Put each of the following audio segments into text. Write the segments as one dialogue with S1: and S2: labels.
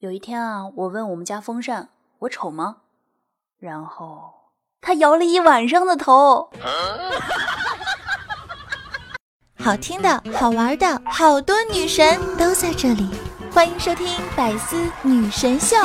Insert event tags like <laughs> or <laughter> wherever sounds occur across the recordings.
S1: 有一天啊，我问我们家风扇我丑吗？然后他摇了一晚上的头。<laughs>
S2: 好听的、好玩的，好多女神都在这里，欢迎收听《百思女神秀》。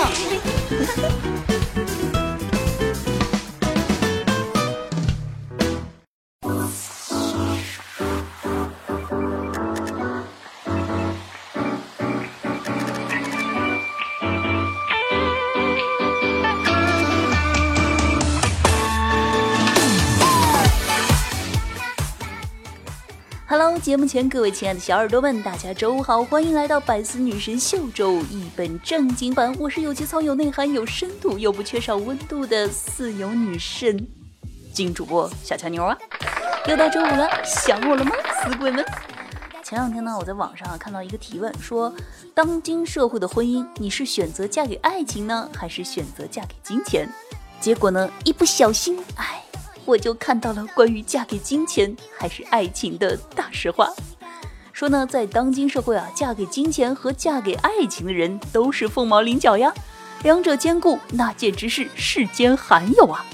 S1: 节目前各位亲爱的小耳朵们，大家周五好，欢迎来到百思女神秀周一本正经版。我是有节操、有内涵、有深度又不缺少温度的四有女神金主播小强妞啊！又到周五了，想我了吗，死鬼们？前两天呢，我在网上啊看到一个提问，说当今社会的婚姻，你是选择嫁给爱情呢，还是选择嫁给金钱？结果呢，一不小心，哎。我就看到了关于嫁给金钱还是爱情的大实话，说呢，在当今社会啊，嫁给金钱和嫁给爱情的人都是凤毛麟角呀，两者兼顾那简直是世间罕有啊。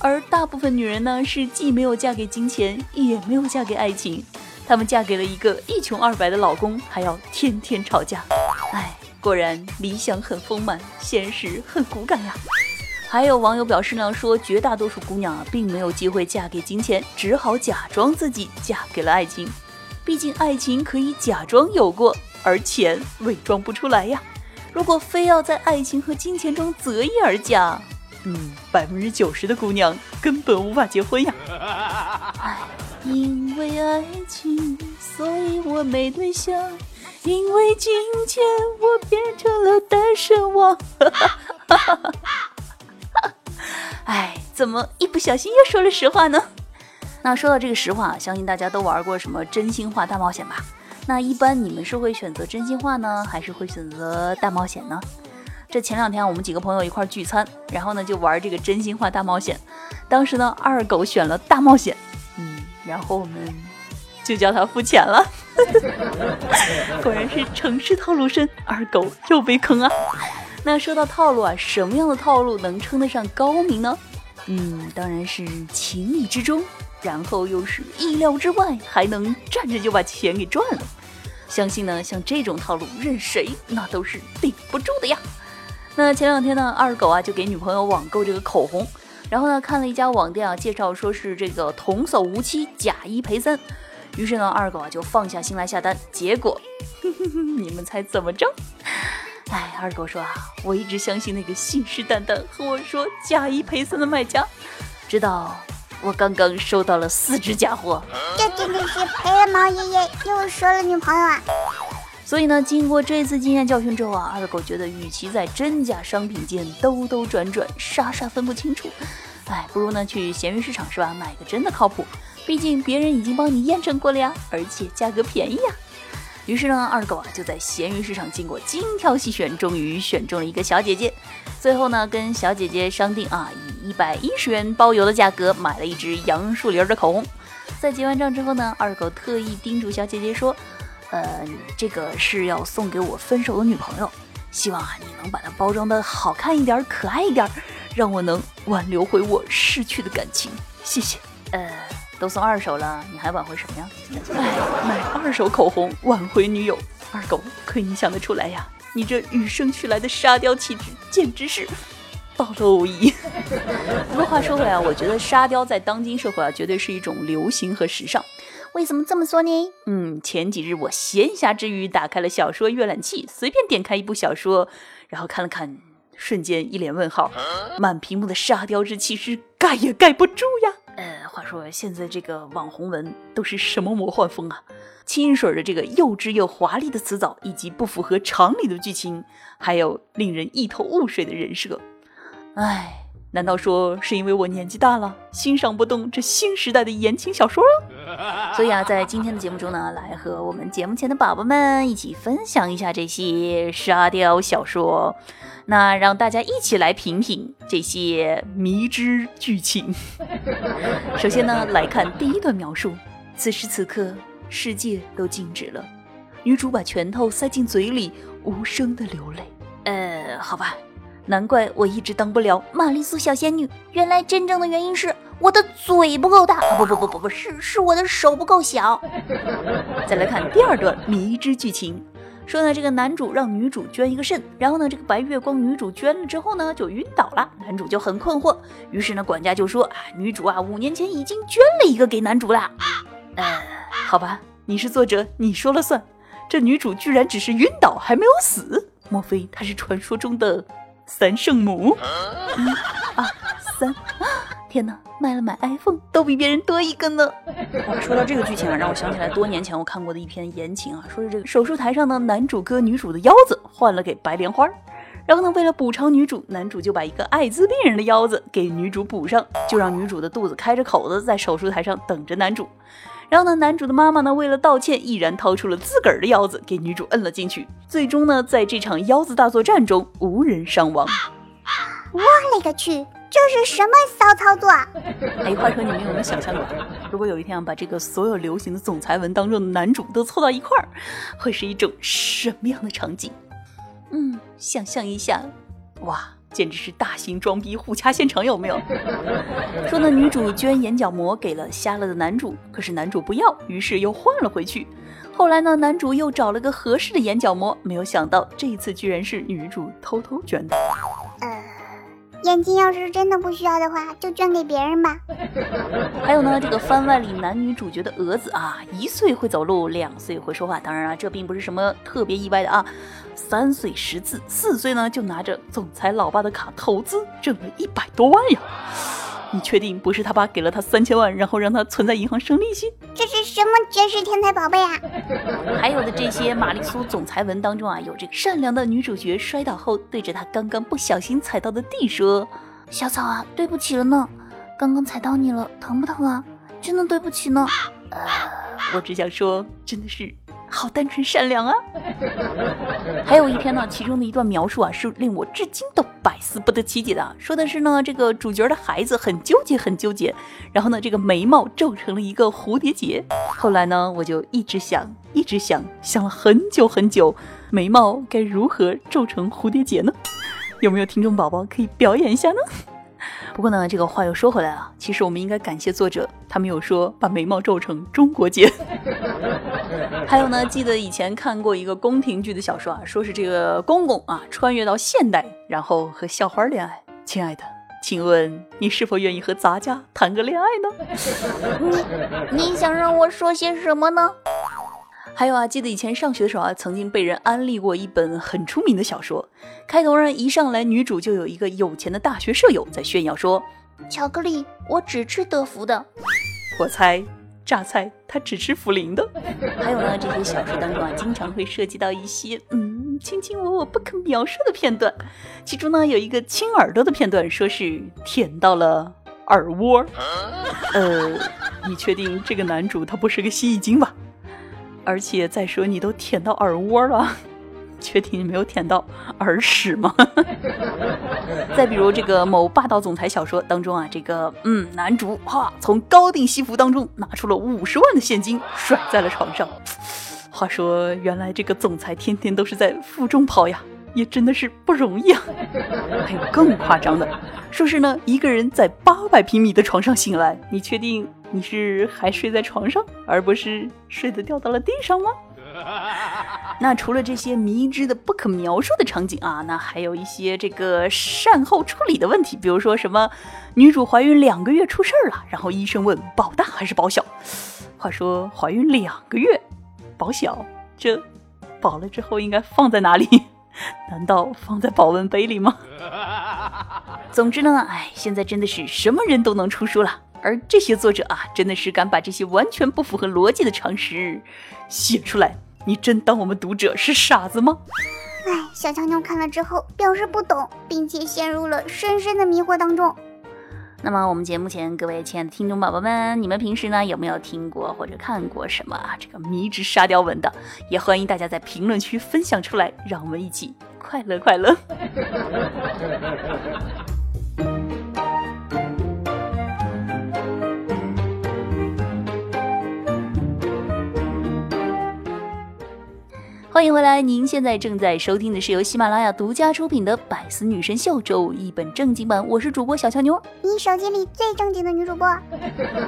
S1: 而大部分女人呢，是既没有嫁给金钱，也没有嫁给爱情，她们嫁给了一个一穷二白的老公，还要天天吵架。哎，果然理想很丰满，现实很骨感呀。还有网友表示呢，说绝大多数姑娘啊，并没有机会嫁给金钱，只好假装自己嫁给了爱情。毕竟爱情可以假装有过，而钱伪装不出来呀。如果非要在爱情和金钱中择一而嫁，嗯，百分之九十的姑娘根本无法结婚呀。因为爱情，所以我没对象；因为金钱，我变成了单身汪。<laughs> <laughs> 哎，怎么一不小心又说了实话呢？那说到这个实话，相信大家都玩过什么真心话大冒险吧？那一般你们是会选择真心话呢，还是会选择大冒险呢？这前两天我们几个朋友一块聚餐，然后呢就玩这个真心话大冒险。当时呢二狗选了大冒险，嗯，然后我们就叫他付钱了。<laughs> 果然是城市套路深，二狗又被坑啊！那说到套路啊，什么样的套路能称得上高明呢？嗯，当然是情理之中，然后又是意料之外，还能站着就把钱给赚了。相信呢，像这种套路，任谁那都是顶不住的呀。那前两天呢，二狗啊就给女朋友网购这个口红，然后呢看了一家网店啊介绍说是这个童叟无欺，假一赔三，于是呢二狗啊就放下心来下单，结果 <laughs> 你们猜怎么着？哎，二狗说啊，我一直相信那个信誓旦旦和我说假一赔三的卖家，直到我刚刚收到了四只假货，
S3: 这真的是赔了毛爷爷又收了女朋友啊！
S1: 所以呢，经过这次经验教训之后啊，二狗觉得与其在真假商品间兜兜转转，傻傻分不清楚，哎，不如呢去闲鱼市场是吧，买个真的靠谱，毕竟别人已经帮你验证过了呀，而且价格便宜呀。于是呢，二狗啊就在闲鱼市场经过精挑细选，终于选中了一个小姐姐。最后呢，跟小姐姐商定啊，以一百一十元包邮的价格买了一支杨树林的口红。在结完账之后呢，二狗特意叮嘱小姐姐说：“呃，这个是要送给我分手的女朋友，希望啊你能把它包装的好看一点，可爱一点，让我能挽留回我逝去的感情。谢谢。”呃。都送二手了，你还挽回什么呀？哎，买二手口红挽回女友，二狗亏你想得出来呀！你这与生俱来的沙雕气质，简直是暴露无遗 <laughs> 不过话说回来，我觉得沙雕在当今社会啊，绝对是一种流行和时尚。
S3: 为什么这么说呢？
S1: 嗯，前几日我闲暇之余打开了小说阅览器，随便点开一部小说，然后看了看，瞬间一脸问号，满屏幕的沙雕之气是盖也盖不住呀！呃，话说现在这个网红文都是什么魔幻风啊？清水的这个幼稚又华丽的词藻，以及不符合常理的剧情，还有令人一头雾水的人设。唉，难道说是因为我年纪大了，欣赏不动这新时代的言情小说？<laughs> 所以啊，在今天的节目中呢，来和我们节目前的宝宝们一起分享一下这些沙雕小说。那让大家一起来品品这些迷之剧情。<laughs> 首先呢，来看第一段描述：此时此刻，世界都静止了，女主把拳头塞进嘴里，无声的流泪。呃，好吧，难怪我一直当不了玛丽苏小仙女，
S3: 原来真正的原因是我的嘴不够大，不不不不不是是我的手不够小。
S1: 再来看第二段迷之剧情。说呢，这个男主让女主捐一个肾，然后呢，这个白月光女主捐了之后呢，就晕倒了。男主就很困惑，于是呢，管家就说啊，女主啊，五年前已经捐了一个给男主了。呃，好吧，你是作者，你说了算。这女主居然只是晕倒，还没有死，莫非她是传说中的三圣母？一、二、三。天哪，买了买 iPhone 都比别人多一个呢！说到这个剧情啊，让我想起来多年前我看过的一篇言情啊，说是这个手术台上呢，男主割女主的腰子换了给白莲花，然后呢，为了补偿女主，男主就把一个艾滋病人的腰子给女主补上，就让女主的肚子开着口子在手术台上等着男主。然后呢，男主的妈妈呢，为了道歉，毅然掏出了自个儿的腰子给女主摁了进去。最终呢，在这场腰子大作战中，无人伤亡。
S3: 我勒个去！这是什么骚操作？<laughs>
S1: 哎，话说你们有没有想象过，如果有一天啊，把这个所有流行的总裁文当中的男主都凑到一块儿，会是一种什么样的场景？嗯，想象一下，哇，简直是大型装逼互掐现场，有没有？<laughs> 说呢，女主捐眼角膜给了瞎了的男主，可是男主不要，于是又换了回去。后来呢，男主又找了个合适的眼角膜，没有想到这一次居然是女主偷偷捐的。
S3: 眼睛要是真的不需要的话，就捐给别人吧。<laughs>
S1: 还有呢，这个番外里男女主角的儿子啊，一岁会走路，两岁会说话。当然了，这并不是什么特别意外的啊。三岁识字，四岁呢就拿着总裁老爸的卡投资，挣了一百多万呀。你确定不是他爸给了他三千万，然后让他存在银行生利息？
S3: 这是什么绝世天才宝贝啊？
S1: 还有的这些玛丽苏总裁文当中啊，有这个善良的女主角摔倒后，对着她刚刚不小心踩到的地说：“
S3: 小草啊，对不起了呢，刚刚踩到你了，疼不疼啊？真的对不起呢。”
S1: 呃，我只想说，真的是。好单纯善良啊！<laughs> 还有一篇呢，其中的一段描述啊，是令我至今都百思不得其解的。说的是呢，这个主角的孩子很纠结，很纠结，然后呢，这个眉毛皱成了一个蝴蝶结。后来呢，我就一直想，一直想，想了很久很久，眉毛该如何皱成蝴蝶结呢？有没有听众宝宝可以表演一下呢？不过呢，这个话又说回来了，其实我们应该感谢作者，他没有说把眉毛皱成中国结。<laughs> 还有呢，记得以前看过一个宫廷剧的小说啊，说是这个公公啊穿越到现代，然后和校花恋爱。亲爱的，请问你是否愿意和咱家谈个恋爱
S3: 呢？你你想让我说些什么呢？
S1: 还有啊，记得以前上学的时候啊，曾经被人安利过一本很出名的小说。开头呢，一上来女主就有一个有钱的大学舍友在炫耀说：“
S3: 巧克力，我只吃德芙的。”
S1: 我猜榨菜他只吃茯苓的。<laughs> 还有呢，这些小说当中啊，经常会涉及到一些嗯卿卿我我不可描述的片段。其中呢，有一个亲耳朵的片段，说是舔到了耳窝。<laughs> 呃，你确定这个男主他不是个蜥蜴精吧？而且再说，你都舔到耳窝了，<laughs> 确定你没有舔到耳屎吗？<laughs> 再比如这个某霸道总裁小说当中啊，这个嗯，男主哈从高定西服当中拿出了五十万的现金，甩在了床上。<sighs> 话说，原来这个总裁天天都是在负重跑呀。也真的是不容易啊！<laughs> 还有更夸张的，说是呢，一个人在八百平米的床上醒来，你确定你是还睡在床上，而不是睡得掉到了地上吗？<laughs> 那除了这些迷之的不可描述的场景啊，那还有一些这个善后处理的问题，比如说什么女主怀孕两个月出事儿了，然后医生问保大还是保小，<laughs> 话说怀孕两个月保小，这保了之后应该放在哪里？<laughs> 难道放在保温杯里吗？总之呢，哎，现在真的是什么人都能出书了。而这些作者啊，真的是敢把这些完全不符合逻辑的常识写出来，你真当我们读者是傻子吗？
S3: 哎，小强妞看了之后表示不懂，并且陷入了深深的迷惑当中。
S1: 那么我们节目前各位亲爱的听众宝宝们，你们平时呢有没有听过或者看过什么啊这个迷之沙雕文的？也欢迎大家在评论区分享出来，让我们一起快乐快乐。<laughs> 欢迎回来！您现在正在收听的是由喜马拉雅独家出品的《百思女神秀》周五一本正经版，我是主播小乔妞，
S3: 你手机里最正经的女主播。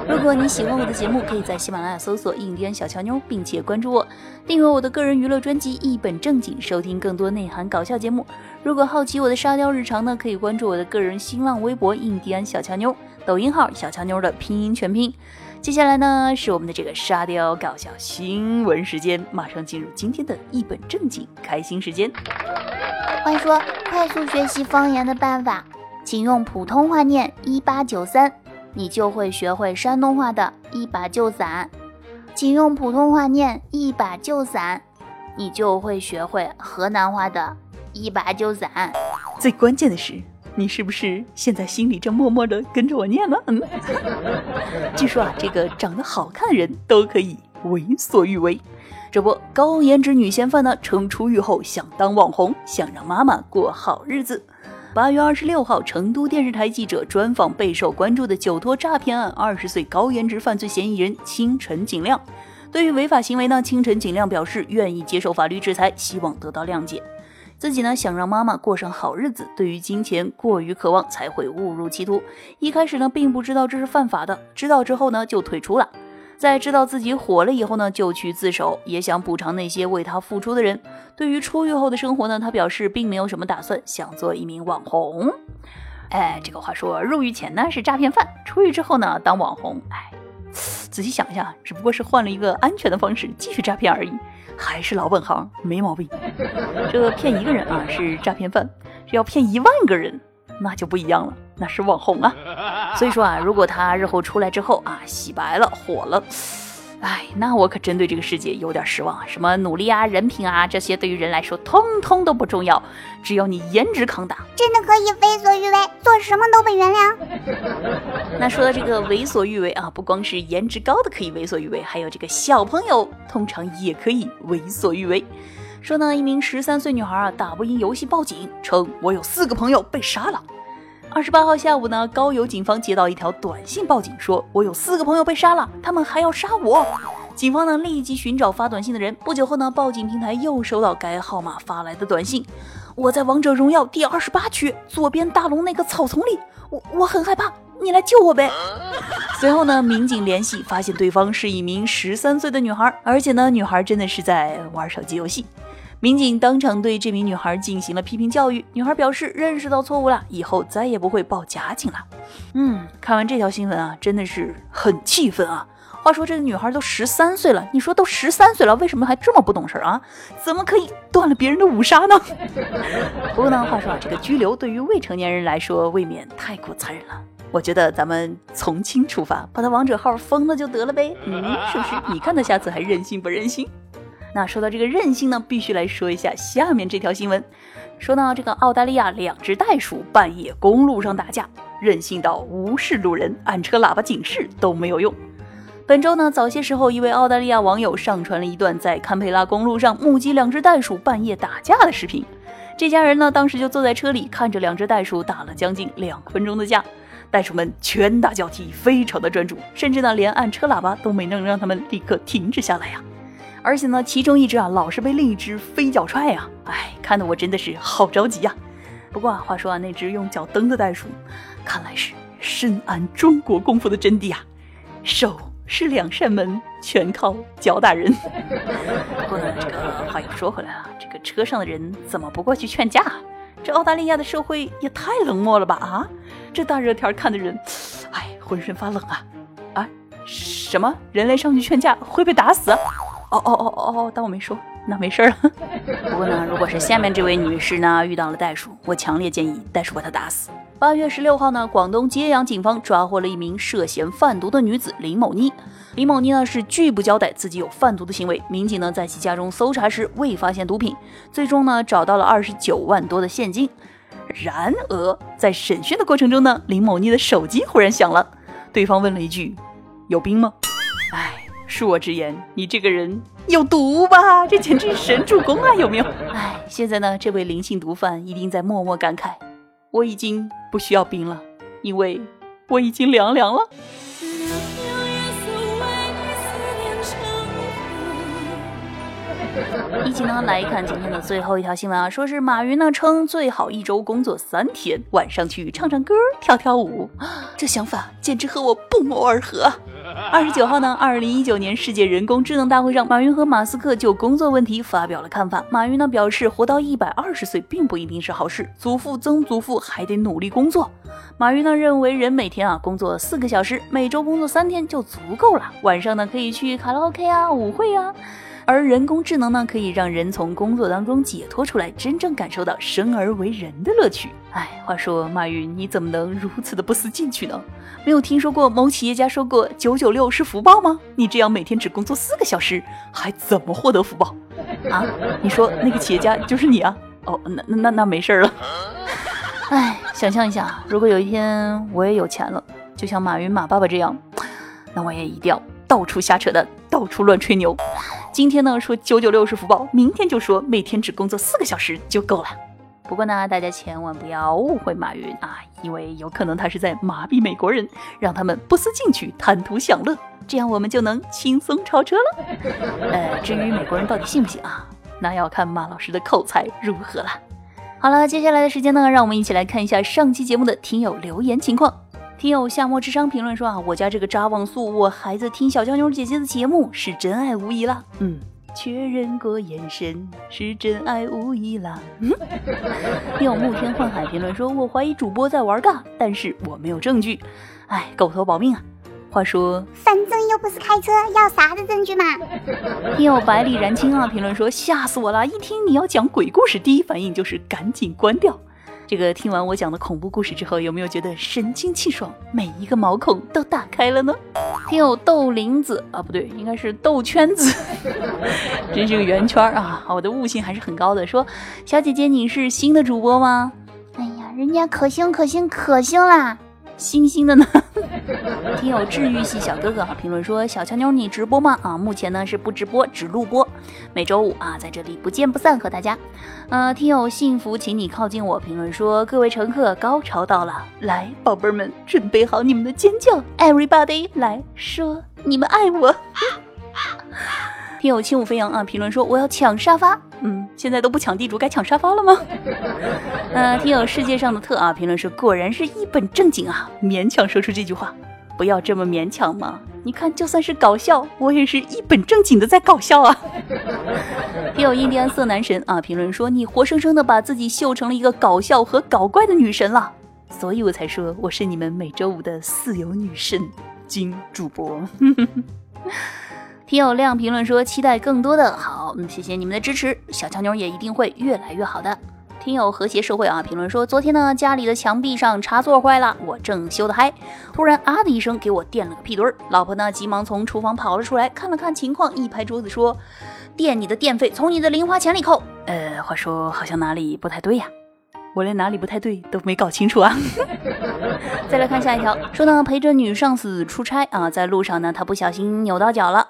S1: 如果你喜欢我的节目，可以在喜马拉雅搜索“印第安小乔妞”，并且关注我，订阅我的个人娱乐专辑《一本正经》，收听更多内涵搞笑节目。如果好奇我的沙雕日常呢，可以关注我的个人新浪微博“印第安小乔妞”，抖音号“小乔妞”的拼音全拼。接下来呢，是我们的这个沙雕搞笑新闻时间，马上进入今天的一本正经开心时间。
S3: 话说，快速学习方言的办法，请用普通话念一八九三，你就会学会山东话的一把旧伞；请用普通话念一把旧伞，你就会学会河南话的一把旧伞。
S1: 最关键的是。你是不是现在心里正默默的跟着我念呢？嗯，<laughs> 据说啊，这个长得好看的人都可以为所欲为。这不，高颜值女嫌犯呢，称出狱后想当网红，想让妈妈过好日子。八月二十六号，成都电视台记者专访备受关注的酒托诈骗案二十岁高颜值犯罪嫌疑人清晨景亮。对于违法行为呢，清晨景亮表示愿意接受法律制裁，希望得到谅解。自己呢想让妈妈过上好日子，对于金钱过于渴望才会误入歧途。一开始呢并不知道这是犯法的，知道之后呢就退出了。在知道自己火了以后呢，就去自首，也想补偿那些为他付出的人。对于出狱后的生活呢，他表示并没有什么打算，想做一名网红。哎，这个话说，入狱前呢是诈骗犯，出狱之后呢当网红。哎，<sighs> 仔细想一下，只不过是换了一个安全的方式继续诈骗而已。还是老本行，没毛病。这骗一个人啊是诈骗犯，这要骗一万个人，那就不一样了，那是网红啊。所以说啊，如果他日后出来之后啊，洗白了，火了。哎，那我可真对这个世界有点失望啊！什么努力啊、人品啊，这些对于人来说通通都不重要，只要你颜值扛打，
S3: 真的可以为所欲为，做什么都被原谅。<laughs>
S1: 那说到这个为所欲为啊，不光是颜值高的可以为所欲为，还有这个小朋友通常也可以为所欲为。说呢，一名十三岁女孩啊打不赢游戏报警，称我有四个朋友被杀了。二十八号下午呢，高邮警方接到一条短信报警，说我有四个朋友被杀了，他们还要杀我。警方呢立即寻找发短信的人。不久后呢，报警平台又收到该号码发来的短信：我在王者荣耀第二十八区左边大龙那个草丛里，我我很害怕，你来救我呗。<laughs> 随后呢，民警联系发现对方是一名十三岁的女孩，而且呢，女孩真的是在玩手机游戏。民警当场对这名女孩进行了批评教育，女孩表示认识到错误了，以后再也不会报假警了。嗯，看完这条新闻啊，真的是很气愤啊！话说这个女孩都十三岁了，你说都十三岁了，为什么还这么不懂事儿啊？怎么可以断了别人的五杀呢？<laughs> 不过呢，话说啊，这个拘留对于未成年人来说未免太过残忍了。我觉得咱们从轻处罚，把他王者号封了就得了呗。嗯，是不是？你看他下次还任性不任性？那说到这个任性呢，必须来说一下下面这条新闻。说到这个澳大利亚两只袋鼠半夜公路上打架，任性到无视路人，按车喇叭警示都没有用。本周呢，早些时候，一位澳大利亚网友上传了一段在堪培拉公路上目击两只袋鼠半夜打架的视频。这家人呢，当时就坐在车里看着两只袋鼠打了将近两分钟的架，袋鼠们拳打脚踢，非常的专注，甚至呢，连按车喇叭都没能让他们立刻停止下来呀。而且呢，其中一只啊，老是被另一只飞脚踹呀，哎，看得我真的是好着急呀。不过啊，话说啊，那只用脚蹬的袋鼠，看来是深谙中国功夫的真谛啊。手是两扇门，全靠脚打人。不过呢，这个话又说回来了，这个车上的人怎么不过去劝架？这澳大利亚的社会也太冷漠了吧？啊，这大热天看的人，哎，浑身发冷啊！啊，什么？人类上去劝架会被打死？哦哦哦哦哦，当我没说，那没事了。不过呢，如果是下面这位女士呢遇到了袋鼠，我强烈建议袋鼠把她打死。八月十六号呢，广东揭阳警方抓获了一名涉嫌贩毒的女子林某妮。林某妮呢是拒不交代自己有贩毒的行为，民警呢在其家中搜查时未发现毒品，最终呢找到了二十九万多的现金。然而在审讯的过程中呢，林某妮的手机忽然响了，对方问了一句：“有冰吗？”哎。恕我直言，你这个人有毒吧？这简直是神助攻啊！有没有？<laughs> 哎，现在呢，这位灵性毒贩一定在默默感慨：我已经不需要冰了，因为我已经凉凉了。<laughs> 一起呢来看今天的最后一条新闻啊，说是马云呢称最好一周工作三天，晚上去唱唱歌、跳跳舞，这想法简直和我不谋而合。二十九号呢，二零一九年世界人工智能大会上，马云和马斯克就工作问题发表了看法。马云呢表示，活到一百二十岁并不一定是好事，祖父、曾祖父还得努力工作。马云呢认为，人每天啊工作四个小时，每周工作三天就足够了，晚上呢可以去卡拉 OK 啊、舞会啊。而人工智能呢，可以让人从工作当中解脱出来，真正感受到生而为人的乐趣。哎，话说马云，你怎么能如此的不思进取呢？没有听说过某企业家说过“九九六是福报”吗？你这样每天只工作四个小时，还怎么获得福报啊？你说那个企业家就是你啊？哦，那那那没事了。<laughs> 哎，想象一下，如果有一天我也有钱了，就像马云马爸爸这样，那我也一定要到处瞎扯淡，到处乱吹牛。今天呢说九九六是福报，明天就说每天只工作四个小时就够了。不过呢，大家千万不要误会马云啊，因为有可能他是在麻痹美国人，让他们不思进取，贪图享乐，这样我们就能轻松超车了。<laughs> 呃，至于美国人到底信不信啊，那要看马老师的口才如何了。好了，接下来的时间呢，让我们一起来看一下上期节目的听友留言情况。听友夏末智商评论说啊，我家这个渣网速，我孩子听小娇妞姐姐的节目是真爱无疑了。嗯，确认过眼神是真爱无疑啦。嗯，<laughs> 听友沐天幻海评论说，我怀疑主播在玩尬，但是我没有证据。哎，狗头保命啊。话说，
S4: 反正又不是开车，要啥子证据嘛？
S1: 听友百里燃青啊评论说，吓死我了！一听你要讲鬼故事，第一反应就是赶紧关掉。这个听完我讲的恐怖故事之后，有没有觉得神清气爽，每一个毛孔都打开了呢？听友豆林子啊，不对，应该是豆圈子，<laughs> 真是个圆圈啊！我的悟性还是很高的。说小姐姐，你是新的主播吗？
S3: 哎呀，人家可星可星可星啦！
S1: 星星的呢？听友治愈系小哥哥啊，评论说小乔妞你直播吗？啊，目前呢是不直播，只录播，每周五啊在这里不见不散和大家。呃，听友幸福，请你靠近我。评论说各位乘客，高潮到了，来，宝贝们准备好你们的尖叫，<laughs> Everybody 来说你们爱我。听友轻舞飞扬啊，评论说我要抢沙发。嗯，现在都不抢地主，该抢沙发了吗？<laughs> 呃，听友世界上的特啊，评论说果然是一本正经啊，勉强说出这句话，不要这么勉强嘛。你看，就算是搞笑，我也是一本正经的在搞笑啊。<laughs> 听有印第安色男神啊，评论说你活生生的把自己秀成了一个搞笑和搞怪的女神了，所以我才说我是你们每周五的四有女神金主播。<laughs> 听友亮评论说：“期待更多的好，嗯，谢谢你们的支持，小乔妞也一定会越来越好的。”听友和谐社会啊，评论说：“昨天呢，家里的墙壁上插座坏了，我正修的嗨，突然啊的一声给我电了个屁墩儿。老婆呢，急忙从厨房跑了出来，看了看情况，一拍桌子说：电你的电费从你的零花钱里扣。呃，话说好像哪里不太对呀。”我连哪里不太对都没搞清楚啊！<laughs> 再来看下一条，说呢陪着女上司出差啊，在路上呢，她不小心扭到脚了，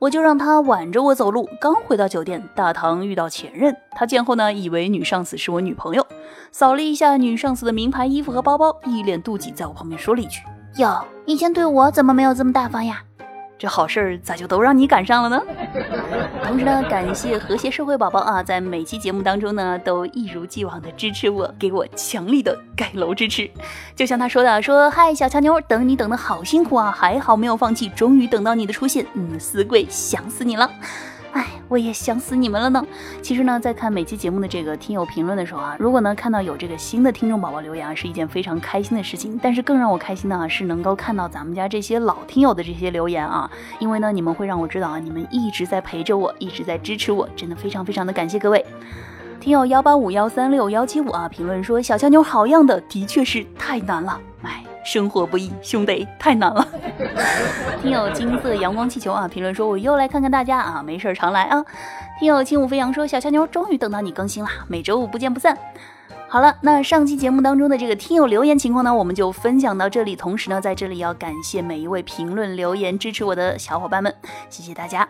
S1: 我就让她挽着我走路。刚回到酒店，大堂遇到前任，他见后呢，以为女上司是我女朋友，扫了一下女上司的名牌衣服和包包，一脸妒忌，在我旁边说了一句：“
S3: 哟，以前对我怎么没有这么大方呀？”
S1: 这好事儿咋就都让你赶上了呢？<laughs> 同时呢，感谢和谐社会宝宝啊，在每期节目当中呢，都一如既往的支持我，给我强力的盖楼支持。就像他说的，说嗨，小强妞，等你等的好辛苦啊，还好没有放弃，终于等到你的出现，嗯，死鬼想死你了。哎，我也想死你们了呢。其实呢，在看每期节目的这个听友评论的时候啊，如果呢看到有这个新的听众宝宝留言啊，是一件非常开心的事情。但是更让我开心的啊，是能够看到咱们家这些老听友的这些留言啊，因为呢，你们会让我知道啊，你们一直在陪着我，一直在支持我，真的非常非常的感谢各位。听友幺八五幺三六幺七五啊，评论说小乔妞好样的，的确是太难了，哎。生活不易，兄弟太难了。<laughs> 听友金色阳光气球啊，评论说我又来看看大家啊，没事常来啊。听友轻舞飞扬说小乔妞终于等到你更新了，每周五不见不散。好了，那上期节目当中的这个听友留言情况呢，我们就分享到这里。同时呢，在这里要感谢每一位评论留言支持我的小伙伴们，谢谢大家。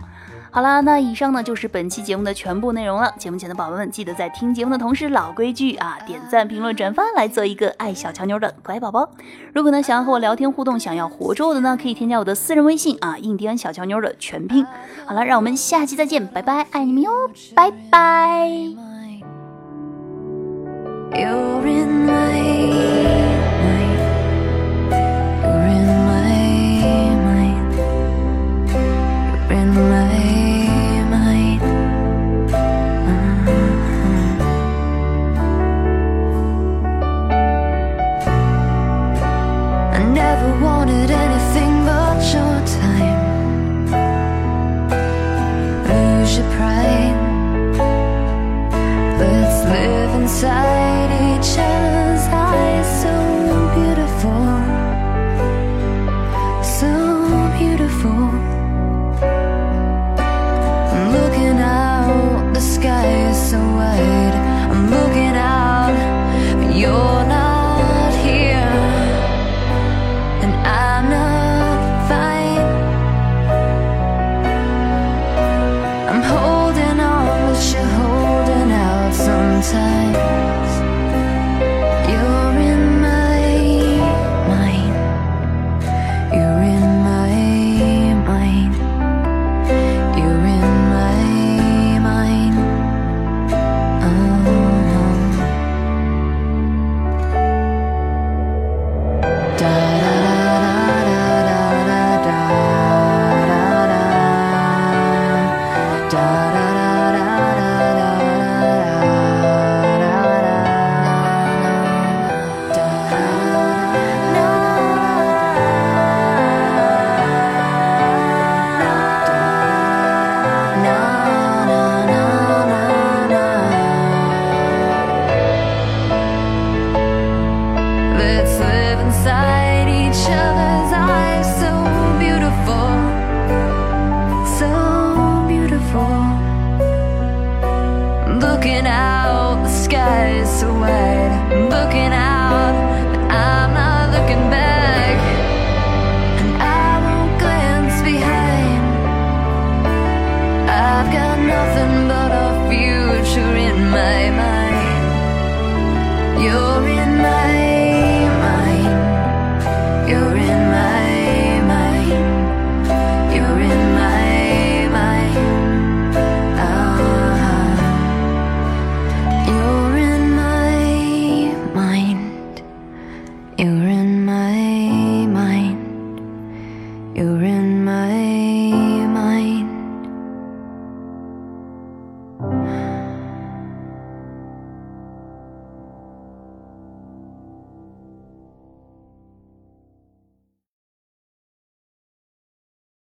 S1: 好啦，那以上呢就是本期节目的全部内容了。节目前的宝宝们，记得在听节目的同时，老规矩啊，点赞、评论、转发，来做一个爱小乔妞的乖宝宝。<laughs> 如果呢想要和我聊天互动，想要活捉我的呢，可以添加我的私人微信啊，印第安小乔妞的全拼。好了，让我们下期再见，拜拜，爱你们哟，拜拜。You're in my